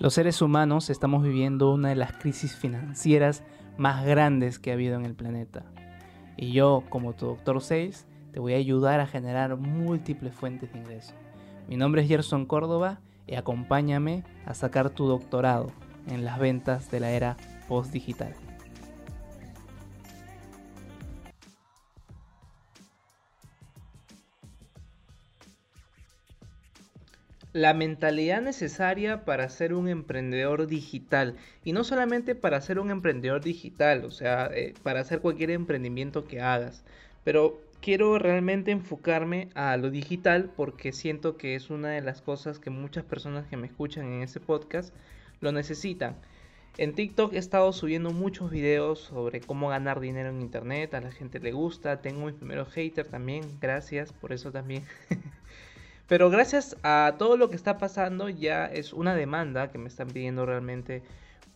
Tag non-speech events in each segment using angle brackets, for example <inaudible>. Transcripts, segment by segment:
Los seres humanos estamos viviendo una de las crisis financieras más grandes que ha habido en el planeta. Y yo, como tu doctor 6, te voy a ayudar a generar múltiples fuentes de ingreso. Mi nombre es Gerson Córdoba y acompáñame a sacar tu doctorado en las ventas de la era post-digital. La mentalidad necesaria para ser un emprendedor digital. Y no solamente para ser un emprendedor digital, o sea, eh, para hacer cualquier emprendimiento que hagas. Pero quiero realmente enfocarme a lo digital porque siento que es una de las cosas que muchas personas que me escuchan en este podcast lo necesitan. En TikTok he estado subiendo muchos videos sobre cómo ganar dinero en internet, a la gente le gusta, tengo mis primeros haters también, gracias por eso también. <laughs> Pero gracias a todo lo que está pasando ya es una demanda que me están pidiendo realmente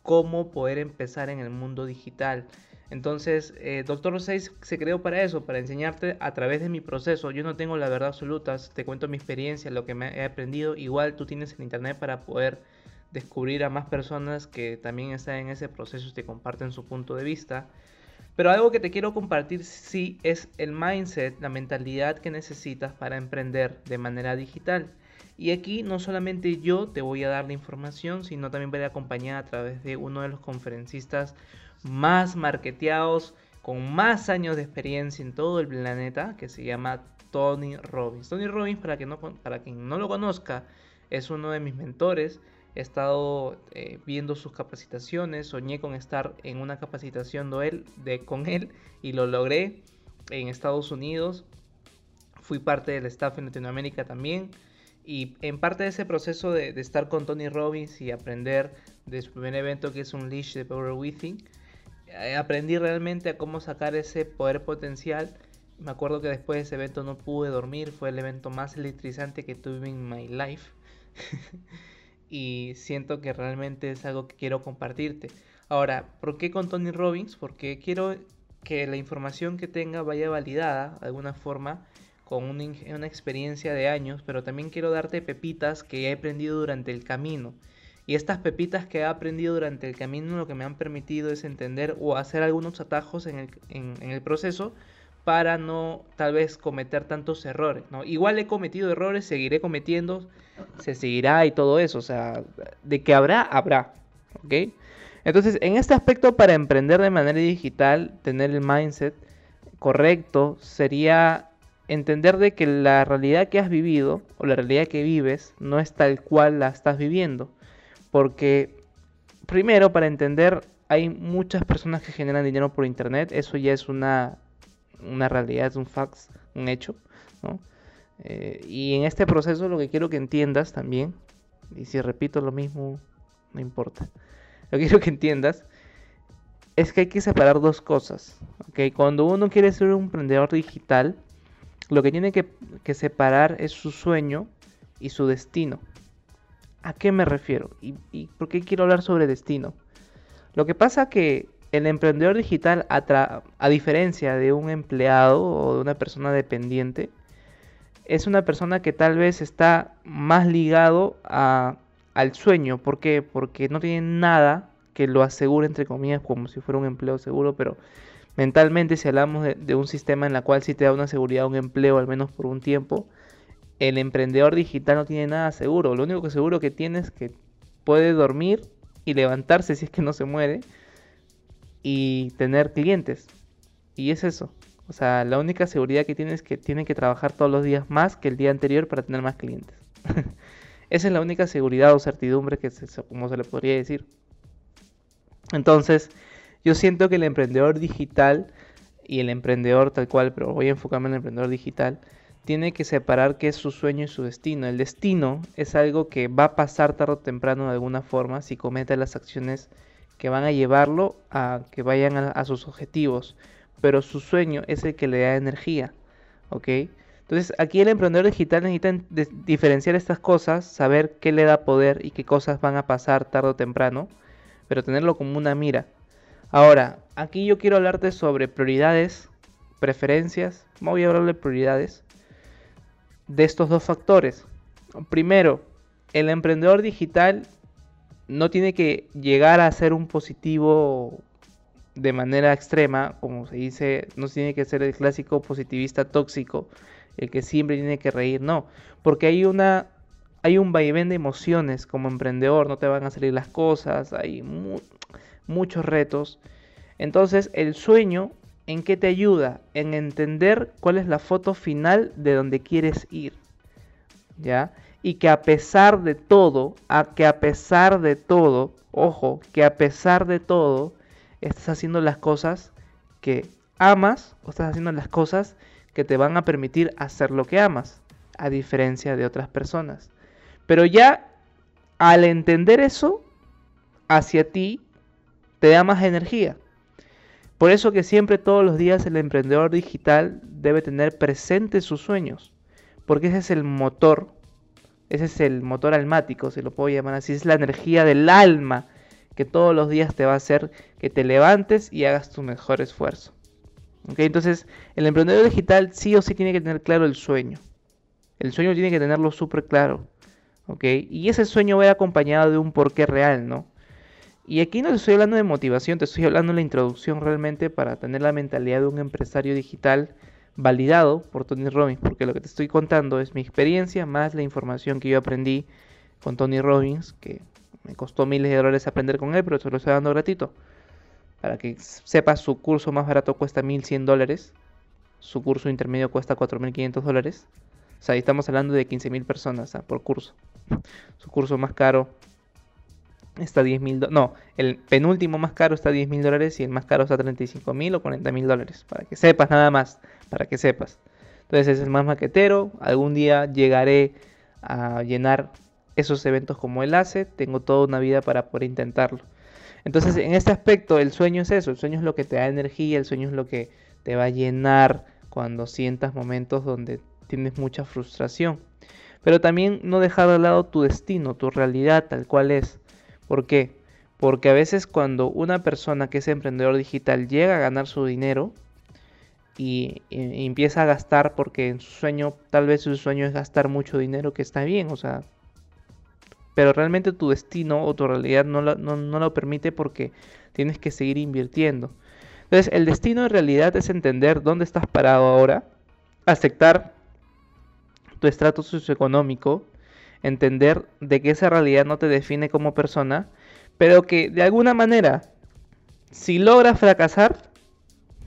cómo poder empezar en el mundo digital. Entonces, eh, Doctor 6 se creó para eso, para enseñarte a través de mi proceso. Yo no tengo la verdad absoluta, te cuento mi experiencia, lo que me he aprendido. Igual tú tienes el internet para poder descubrir a más personas que también están en ese proceso y te comparten su punto de vista. Pero algo que te quiero compartir sí es el mindset, la mentalidad que necesitas para emprender de manera digital. Y aquí no solamente yo te voy a dar la información, sino también voy a acompañar a través de uno de los conferencistas más marketeados, con más años de experiencia en todo el planeta, que se llama Tony Robbins. Tony Robbins, para, que no, para quien no lo conozca, es uno de mis mentores he estado eh, viendo sus capacitaciones, soñé con estar en una capacitación de de, con él y lo logré en Estados Unidos. Fui parte del staff en Latinoamérica también. Y en parte de ese proceso de, estar con Tony Robbins y aprender de su primer evento que es un Leash de Power Within, eh, aprendí realmente a cómo sacar ese poder potencial. Me acuerdo que después de ese evento no pude dormir, fue el evento más electrizante que tuve en my life. <laughs> y siento que realmente es algo que quiero compartirte. Ahora, ¿por qué con Tony Robbins? Porque quiero que la información que tenga vaya validada de alguna forma con una, experiencia de años, pero también quiero darte pepitas que he aprendido durante el camino. Y estas pepitas que he aprendido durante el camino lo que me han permitido es entender o hacer algunos atajos en el proceso para no tal vez cometer tantos errores, ¿no? Igual he cometido errores, seguiré cometiendo, se seguirá y todo eso, o sea, de que habrá, habrá, ¿ok? Entonces, en este aspecto para emprender de manera digital, tener el mindset correcto sería entender de que la realidad que has vivido o la realidad que vives no es tal cual la estás viviendo, porque primero para entender hay muchas personas que generan dinero por internet, eso ya es una una realidad, es un fax, un hecho, ¿no? Eh, y en este proceso lo que quiero que entiendas también, y si repito lo mismo, no importa, lo que quiero que entiendas es que hay que separar dos cosas, ¿ok? Cuando uno quiere ser un emprendedor digital, lo que tiene que, que separar es su sueño y su destino. ¿A qué me refiero? ¿Y, ¿Y, por qué quiero hablar sobre destino? Lo que pasa que el emprendedor digital, a, diferencia de un empleado o de una persona dependiente, es una persona que tal vez está más ligado al sueño. ¿Por qué? Porque no tiene nada que lo asegure, entre comillas, como si fuera un empleo seguro, pero mentalmente si hablamos de, un sistema en el cual sí te da una seguridad, un empleo, al menos por un tiempo, el emprendedor digital no tiene nada seguro. Lo único que seguro que tiene es que puede dormir y levantarse si es que no se muere y tener clientes. Y es eso. O sea, la única seguridad que tiene es que tienen que trabajar todos los días más que el día anterior para tener más clientes. <laughs> Esa es la única seguridad o certidumbre que se, como se le podría decir. Entonces, yo siento que el emprendedor digital y el emprendedor tal cual, pero voy a enfocarme en el emprendedor digital, tiene que separar qué es su sueño y su destino. El destino es algo que va a pasar tarde o temprano de alguna forma si comete las acciones que van a llevarlo a que vayan a, sus objetivos, pero su sueño es el que le da energía, ¿ok? Entonces aquí el emprendedor digital necesita diferenciar estas cosas, saber qué le da poder y qué cosas van a pasar tarde o temprano, pero tenerlo como una mira. Ahora, aquí yo quiero hablarte sobre prioridades, preferencias, voy a hablar de prioridades de estos dos factores. Primero, el emprendedor digital no tiene que llegar a ser un positivo de manera extrema, como se dice, no tiene que ser el clásico positivista tóxico, el que siempre tiene que reír, no, porque hay una hay un vaivén de emociones como emprendedor, no te van a salir las cosas, hay muchos retos. Entonces, el sueño ¿en qué te ayuda? En entender cuál es la foto final de donde quieres ir. ¿Ya? Y que a pesar de todo, a que a pesar de todo, ojo, que a pesar de todo, estás haciendo las cosas que amas o estás haciendo las cosas que te van a permitir hacer lo que amas, a diferencia de otras personas. Pero ya al entender eso, hacia ti te da más energía. Por eso que siempre todos los días el emprendedor digital debe tener presentes sus sueños, porque ese es el motor, ese es el motor almático, se lo puedo llamar así, es la energía del alma que todos los días te va a hacer que te levantes y hagas tu mejor esfuerzo. Entonces, el emprendedor digital sí o sí tiene que tener claro el sueño. El sueño tiene que tenerlo súper claro. Y ese sueño va acompañado de un porqué real, ¿no? Y aquí no te estoy hablando de motivación, te estoy hablando de la introducción realmente para tener la mentalidad de un empresario digital validado por Tony Robbins, porque lo que te estoy contando es mi experiencia más la información que yo aprendí con Tony Robbins, que me costó miles de dólares aprender con él, pero te lo estoy dando gratuito. Para que sepas, su curso más barato cuesta 1100 dólares, su curso intermedio cuesta 4500 dólares. O sea, ahí estamos hablando de 15.000 personas ¿ah? por curso. <laughs> Su curso más caro está 10 mil No, el penúltimo más caro está a 10 mil dólares y el más caro está a 35 mil o 40 mil dólares. Para que sepas nada más, para que sepas. Entonces es el más maquetero. Algún día llegaré a llenar esos eventos como él hace. Tengo toda una vida para poder intentarlo. Entonces en este aspecto el sueño es eso. El sueño es lo que te da energía. El sueño es lo que te va a llenar cuando sientas momentos donde tienes mucha frustración. Pero también no dejar de lado tu destino, tu realidad tal cual es. ¿Por qué? Porque a veces cuando una persona que es emprendedor digital llega a ganar su dinero y, empieza a gastar porque en su sueño, tal vez su sueño es gastar mucho dinero, que está bien, o sea, pero realmente tu destino o tu realidad no, no lo permite porque tienes que seguir invirtiendo. Entonces, el destino en realidad es entender dónde estás parado ahora, aceptar tu estrato socioeconómico, entender de que esa realidad no te define como persona, pero que de alguna manera, si logras fracasar,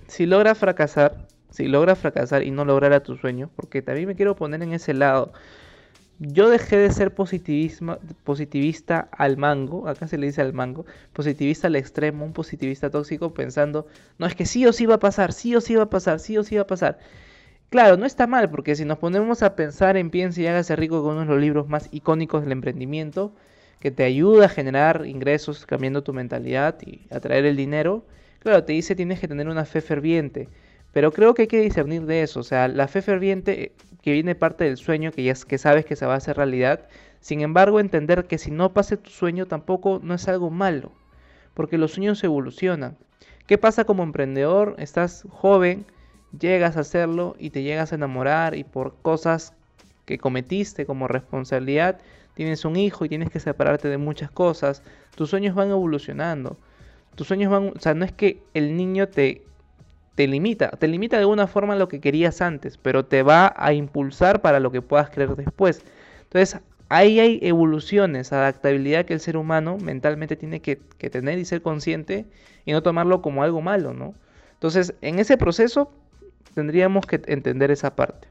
si logras fracasar, si logras fracasar y no lograr a tu sueño, porque también me quiero poner en ese lado, yo dejé de ser positivista al mango, acá se le dice al mango, positivista al extremo, un positivista tóxico pensando, no es que sí o sí va a pasar, sí o sí va a pasar, sí o sí va a pasar. Claro, no está mal, porque si nos ponemos a pensar en Piense y hágase rico con uno de los libros más icónicos del emprendimiento, que te ayuda a generar ingresos cambiando tu mentalidad y atraer el dinero, claro, te dice tienes que tener una fe ferviente. Pero creo que hay que discernir de eso. O sea, la fe ferviente eh, que viene parte del sueño, que ya es, que sabes que se va a hacer realidad. Sin embargo, entender que si no pase tu sueño tampoco no es algo malo. Porque los sueños evolucionan. ¿Qué pasa como emprendedor? Estás joven, llegas a hacerlo y te llegas a enamorar y por cosas que cometiste como responsabilidad, tienes un hijo y tienes que separarte de muchas cosas, tus sueños van evolucionando. Tus sueños van, o sea, no es que el niño te te limita, te limita de alguna forma lo que querías antes, pero te va a impulsar para lo que puedas creer después. Entonces, ahí hay evoluciones, adaptabilidad que el ser humano mentalmente tiene que, que tener y ser consciente y no tomarlo como algo malo, ¿no? Entonces, en ese proceso tendríamos que entender esa parte.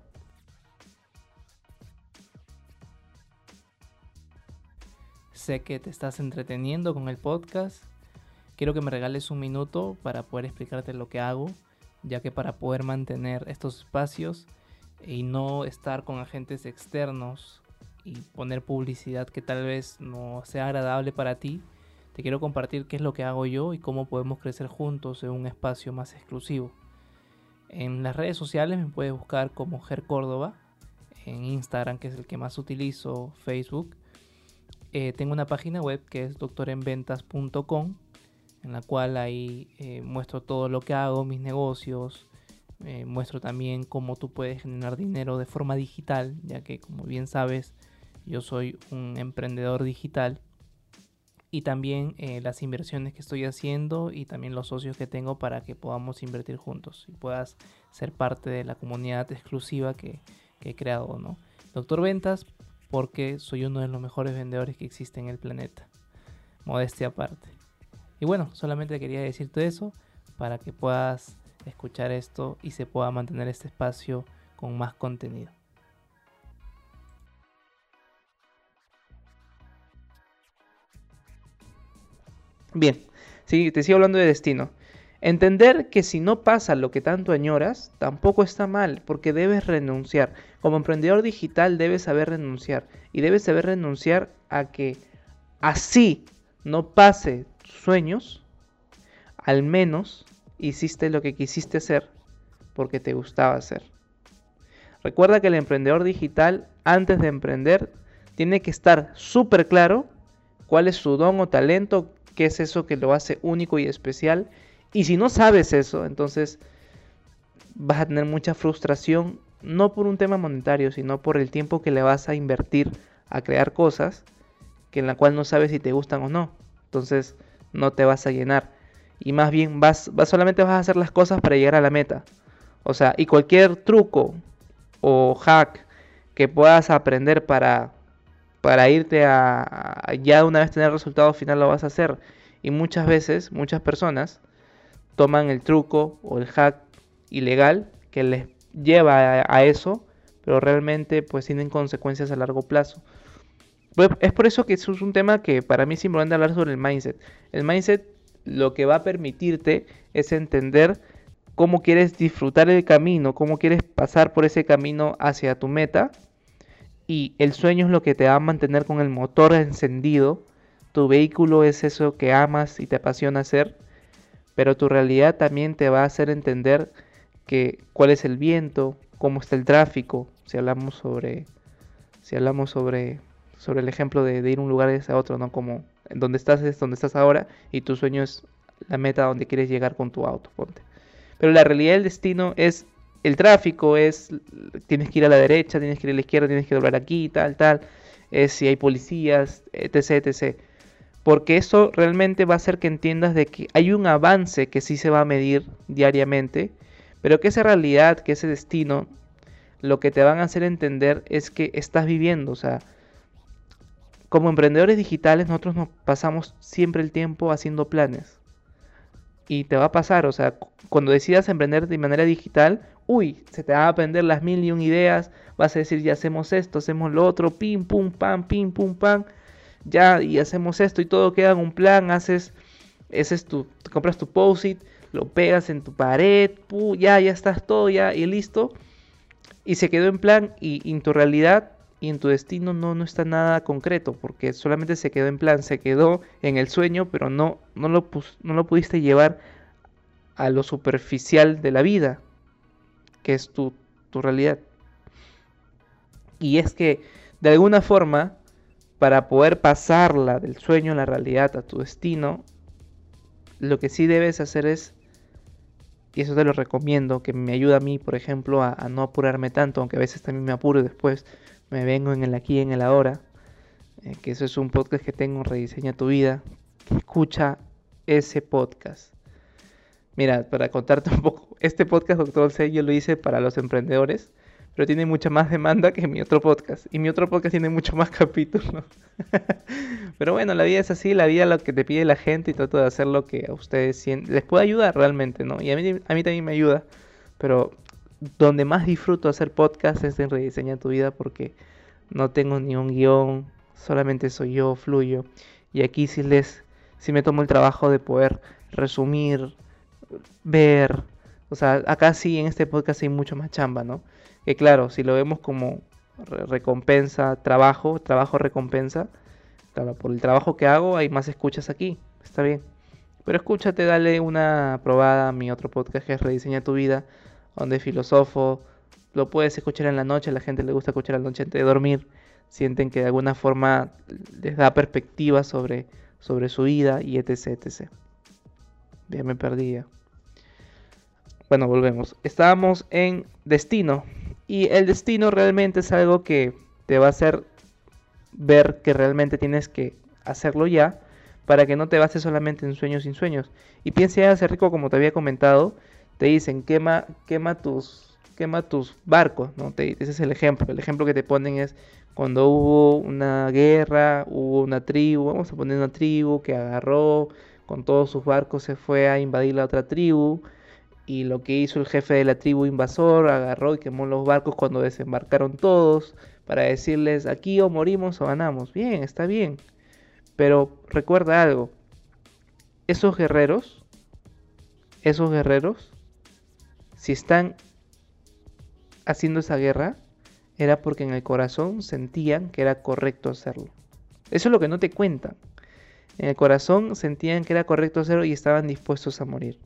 Sé que te estás entreteniendo con el podcast. Quiero que me regales un minuto para poder explicarte lo que hago, ya que para poder mantener estos espacios y no estar con agentes externos y poner publicidad que tal vez no sea agradable para ti, te quiero compartir qué es lo que hago yo y cómo podemos crecer juntos en un espacio más exclusivo. En las redes sociales me puedes buscar como Ger Córdoba, en Instagram, que es el que más utilizo, Facebook. Eh, tengo una página web que es doctorenventas.com, en la cual ahí eh, muestro todo lo que hago, mis negocios, eh, muestro también cómo tú puedes generar dinero de forma digital, ya que como bien sabes, yo soy un emprendedor digital y también eh, las inversiones que estoy haciendo y también los socios que tengo para que podamos invertir juntos y puedas ser parte de la comunidad exclusiva que, he creado, ¿no? Doctor Ventas, porque soy uno de los mejores vendedores que existe en el planeta. Modestia aparte. Y bueno, solamente quería decirte eso para que puedas escuchar esto y se pueda mantener este espacio con más contenido. Bien, te sigo hablando de destino. Entender que si no pasa lo que tanto añoras, tampoco está mal, porque debes renunciar. Como emprendedor digital debes saber renunciar. Y debes saber renunciar a que así no pase sueños, al menos hiciste lo que quisiste hacer porque te gustaba hacer. Recuerda que el emprendedor digital, antes de emprender, tiene que estar súper claro cuál es su don o talento, qué es eso que lo hace único y especial. Y si no sabes eso, entonces vas a tener mucha frustración, no por un tema monetario, sino por el tiempo que le vas a invertir a crear cosas que en la cual no sabes si te gustan o no. Entonces no te vas a llenar. Y más bien vas, vas solamente vas a hacer las cosas para llegar a la meta. O sea, y cualquier truco o hack que puedas aprender para para irte a, ya una vez tener el resultado final lo vas a hacer. Y muchas veces, muchas personas toman el truco o el hack ilegal que les lleva a, eso, pero realmente pues tienen consecuencias a largo plazo. Pues, es por eso que es un tema que para mí es importante hablar sobre el mindset. El mindset lo que va a permitirte es entender cómo quieres disfrutar el camino, cómo quieres pasar por ese camino hacia tu meta y el sueño es lo que te va a mantener con el motor encendido. Tu vehículo es eso que amas y te apasiona hacer, pero tu realidad también te va a hacer entender que cuál es el viento, cómo está el tráfico, si hablamos sobre si hablamos sobre sobre el ejemplo de, ir a un lugar a otro, no como donde estás es donde estás ahora y tu sueño es la meta donde quieres llegar con tu auto, ponte. Pero la realidad del destino es el tráfico es, tienes que ir a la derecha, tienes que ir a la izquierda, tienes que doblar aquí, tal, tal, es si hay policías, etc, etc. Porque eso realmente va a hacer que entiendas de que hay un avance que sí se va a medir diariamente, pero que esa realidad, que ese destino, lo que te van a hacer entender es que estás viviendo, o sea, como emprendedores digitales nosotros nos pasamos siempre el tiempo haciendo planes. Y te va a pasar, o sea, cuando decidas emprender de manera digital, uy, se te van a aprender las mil y un ideas, vas a decir, ya hacemos esto, hacemos lo otro, pim, pum, pam, pim, pum, pam, ya, y hacemos esto y todo queda en un plan, haces, ese es tu, compras tu post-it, lo pegas en tu pared, ya, ya estás todo, ya, y listo, y se quedó en plan, y, en tu realidad y en tu destino no, no está nada concreto, porque solamente se quedó en plan, se quedó en el sueño, pero no, no, lo, no lo pudiste llevar a lo superficial de la vida, que es tu, realidad. Y es que, de alguna forma, para poder pasarla del sueño a la realidad, a tu destino, lo que sí debes hacer es, y eso te lo recomiendo, que me ayuda a mí, por ejemplo, a, no apurarme tanto, aunque a veces también me apuro después, me vengo en el aquí en el ahora, eh, que eso es un podcast que tengo, Rediseña tu vida, escucha ese podcast. Mira, para contarte un poco, este podcast, Doctor C, yo lo hice para los emprendedores, pero tiene mucha más demanda que mi otro podcast. Y mi otro podcast tiene mucho más <laughs> capítulos. pero bueno, la vida es así, la vida es lo que te pide la gente y trato de hacer lo que a ustedes les puede ayudar realmente, ¿no? Y a mí, a mí también me ayuda, pero donde más disfruto hacer podcast es en Rediseñar tu vida porque no tengo ni un guion, solamente soy yo, fluyo. Y aquí sí les, sí me tomo el trabajo de poder resumir, ver, o sea, acá sí en este podcast hay mucho más chamba, ¿no? Que claro, si lo vemos como recompensa, trabajo, trabajo recompensa, claro, por el trabajo que hago hay más escuchas aquí, está bien. Pero escúchate, dale una probada a mi otro podcast que es Rediseña tu vida, donde filosofo, lo puedes escuchar en la noche, a la gente le gusta escuchar la noche antes de dormir, sienten que de alguna forma les da perspectiva sobre, sobre su vida y etc, etc. Ya me perdía. Bueno, volvemos. Estábamos en destino. Y el destino realmente es algo que te va a hacer ver que realmente tienes que hacerlo ya. para que no te bases solamente en sueños sin sueños. Y piensa en hacer rico como te había comentado, te dicen quema, quema tus, quema tus barcos, ¿no? ese es el ejemplo. El ejemplo que te ponen es cuando hubo una guerra, hubo una tribu, vamos a poner una tribu que agarró con todos sus barcos se fue a invadir la otra tribu y lo que hizo el jefe de la tribu invasor agarró y quemó los barcos cuando desembarcaron todos para decirles aquí o morimos o ganamos. Bien, está bien. Pero recuerda algo. Esos guerreros, esos guerreros, si están haciendo esa guerra, era porque en el corazón sentían que era correcto hacerlo. Eso es lo que no te cuentan. En el corazón sentían que era correcto hacerlo y estaban dispuestos a morir.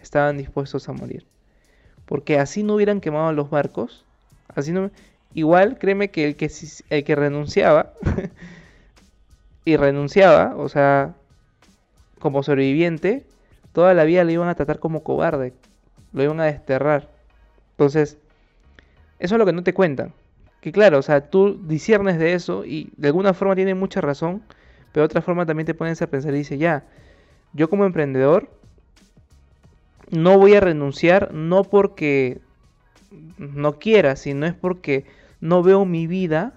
Estaban dispuestos a morir. Porque así no hubieran quemado los barcos. Así no... Igual, créeme que el que, el que renunciaba <laughs> y renunciaba, o sea, como sobreviviente, toda la vida lo iban a tratar como cobarde. Lo iban a desterrar. Entonces, eso es lo que no te cuentan. Que claro, o sea, tú disiernes de eso y de alguna forma tiene mucha razón, pero de otra forma también te pones a pensar y dices, ya, yo como emprendedor no voy a renunciar no porque no quiera, sino es porque no veo mi vida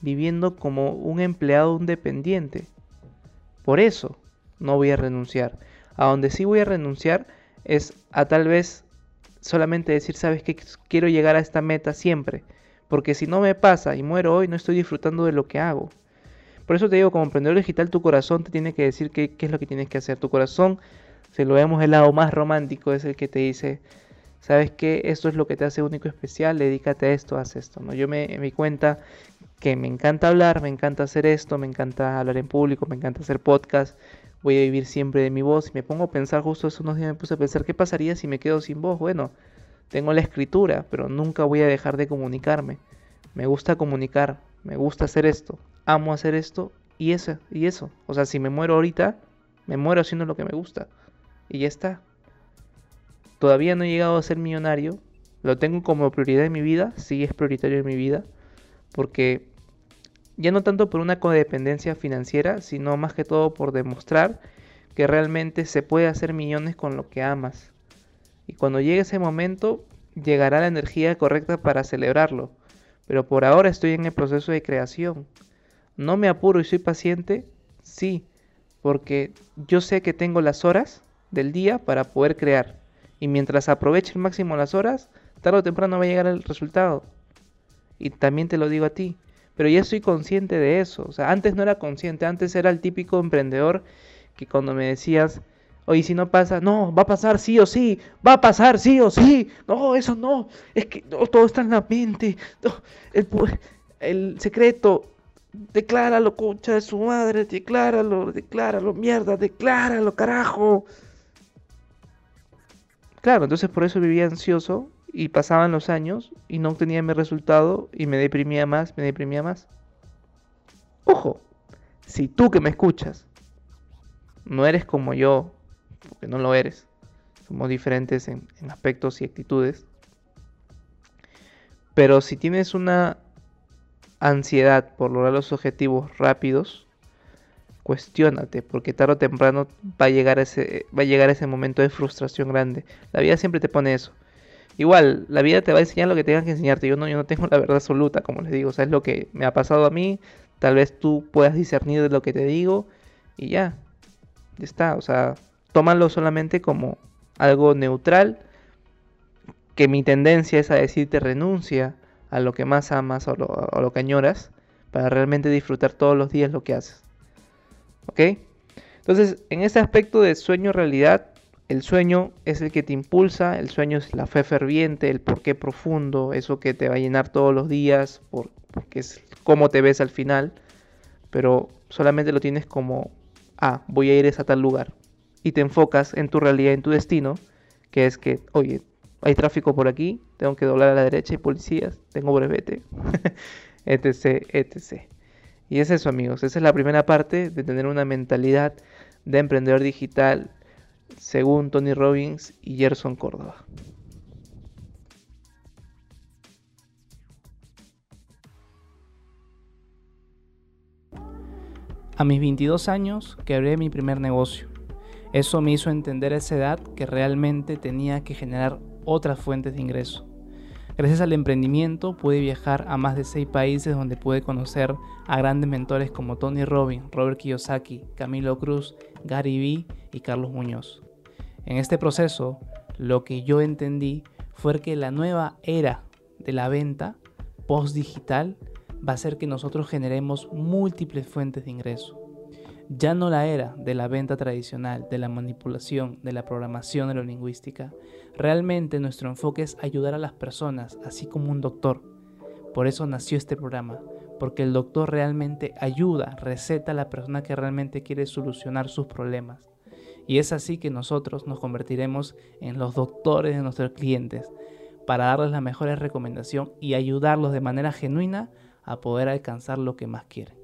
viviendo como un empleado, un dependiente. Por eso no voy a renunciar. A donde sí voy a renunciar es a tal vez solamente decir, sabes que quiero llegar a esta meta siempre. Porque si no me pasa y muero hoy, no estoy disfrutando de lo que hago. Por eso te digo, como emprendedor digital, tu corazón te tiene que decir qué, es lo que tienes que hacer. Tu corazón, si lo vemos el lado más romántico, es el que te dice, sabes que esto es lo que te hace único especial, dedícate a esto, haz esto. ¿no? Yo me, me di cuenta que me encanta hablar, me encanta hacer esto, me encanta hablar en público, me encanta hacer podcast, voy a vivir siempre de mi voz. Y me pongo a pensar, justo hace unos días me puse a pensar, ¿qué pasaría si me quedo sin voz? Bueno, tengo la escritura, pero nunca voy a dejar de comunicarme. Me gusta comunicar, me gusta hacer esto, amo hacer esto y eso, y eso. O sea, si me muero ahorita, me muero haciendo lo que me gusta. Y ya está. Todavía no he llegado a ser millonario. Lo tengo como prioridad en mi vida. Sí es prioritario en mi vida. Porque ya no tanto por una codependencia financiera, sino más que todo por demostrar que realmente se puede hacer millones con lo que amas. Y cuando llegue ese momento, llegará la energía correcta para celebrarlo. Pero por ahora estoy en el proceso de creación. ¿No me apuro y soy paciente? Sí, porque yo sé que tengo las horas del día para poder crear. Y mientras aproveche al máximo las horas, tarde o temprano va a llegar el resultado. Y también te lo digo a ti. Pero ya soy consciente de eso. O sea, antes no era consciente, antes era el típico emprendedor que cuando me decías, oye, si no pasa, no, va a pasar sí o sí, va a pasar sí o sí, no, eso no, es que todo está en la mente, el, el secreto, decláralo, concha de su madre, decláralo, decláralo, mierda, decláralo, carajo. Claro, entonces por eso vivía ansioso y pasaban los años y no obtenía mi resultado y me deprimía más, me deprimía más. Ojo, si tú que me escuchas no eres como yo, porque no lo eres, somos diferentes en, aspectos y actitudes, pero si tienes una ansiedad por lograr los objetivos rápidos, cuestiónate, porque tarde o temprano va a llegar ese, va a llegar ese momento de frustración grande. La vida siempre te pone eso. Igual, la vida te va a enseñar lo que tengas que enseñarte. Yo no, yo no tengo la verdad absoluta, como les digo. O sea, es lo que me ha pasado a mí. Tal vez tú puedas discernir de lo que te digo. Y ya. Ya está. O sea, tómalo solamente como algo neutral. Que mi tendencia es a decirte renuncia a lo que más amas o lo, lo que añoras. Para realmente disfrutar todos los días lo que haces. ¿Ok? Entonces, en ese aspecto de sueño-realidad, el sueño es el que te impulsa, el sueño es la fe ferviente, el porqué profundo, eso que te va a llenar todos los días, porque es cómo te ves al final, pero solamente lo tienes como, ah, voy a ir a tal lugar. Y te enfocas en tu realidad, en tu destino, que es que, oye, hay tráfico por aquí, tengo que doblar a la derecha, hay policías, tengo brevete, <laughs> etc, etc. Y es eso amigos, esa es la primera parte de tener una mentalidad de emprendedor digital según Tony Robbins y Gerson Córdoba. A mis 22 años quebré mi primer negocio. Eso me hizo entender a esa edad que realmente tenía que generar otras fuentes de ingreso. Gracias al emprendimiento pude viajar a más de seis países donde pude conocer a grandes mentores como Tony Robbins, Robert Kiyosaki, Camilo Cruz, Gary Vee y Carlos Muñoz. En este proceso, lo que yo entendí fue que la nueva era de la venta post-digital va a ser que nosotros generemos múltiples fuentes de ingreso. Ya no la era de la venta tradicional, de la manipulación, de la programación neurolingüística. Realmente nuestro enfoque es ayudar a las personas, así como un doctor. Por eso nació este programa, porque el doctor realmente ayuda, receta a la persona que realmente quiere solucionar sus problemas. Y es así que nosotros nos convertiremos en los doctores de nuestros clientes para darles la mejor recomendación y ayudarlos de manera genuina a poder alcanzar lo que más quieren.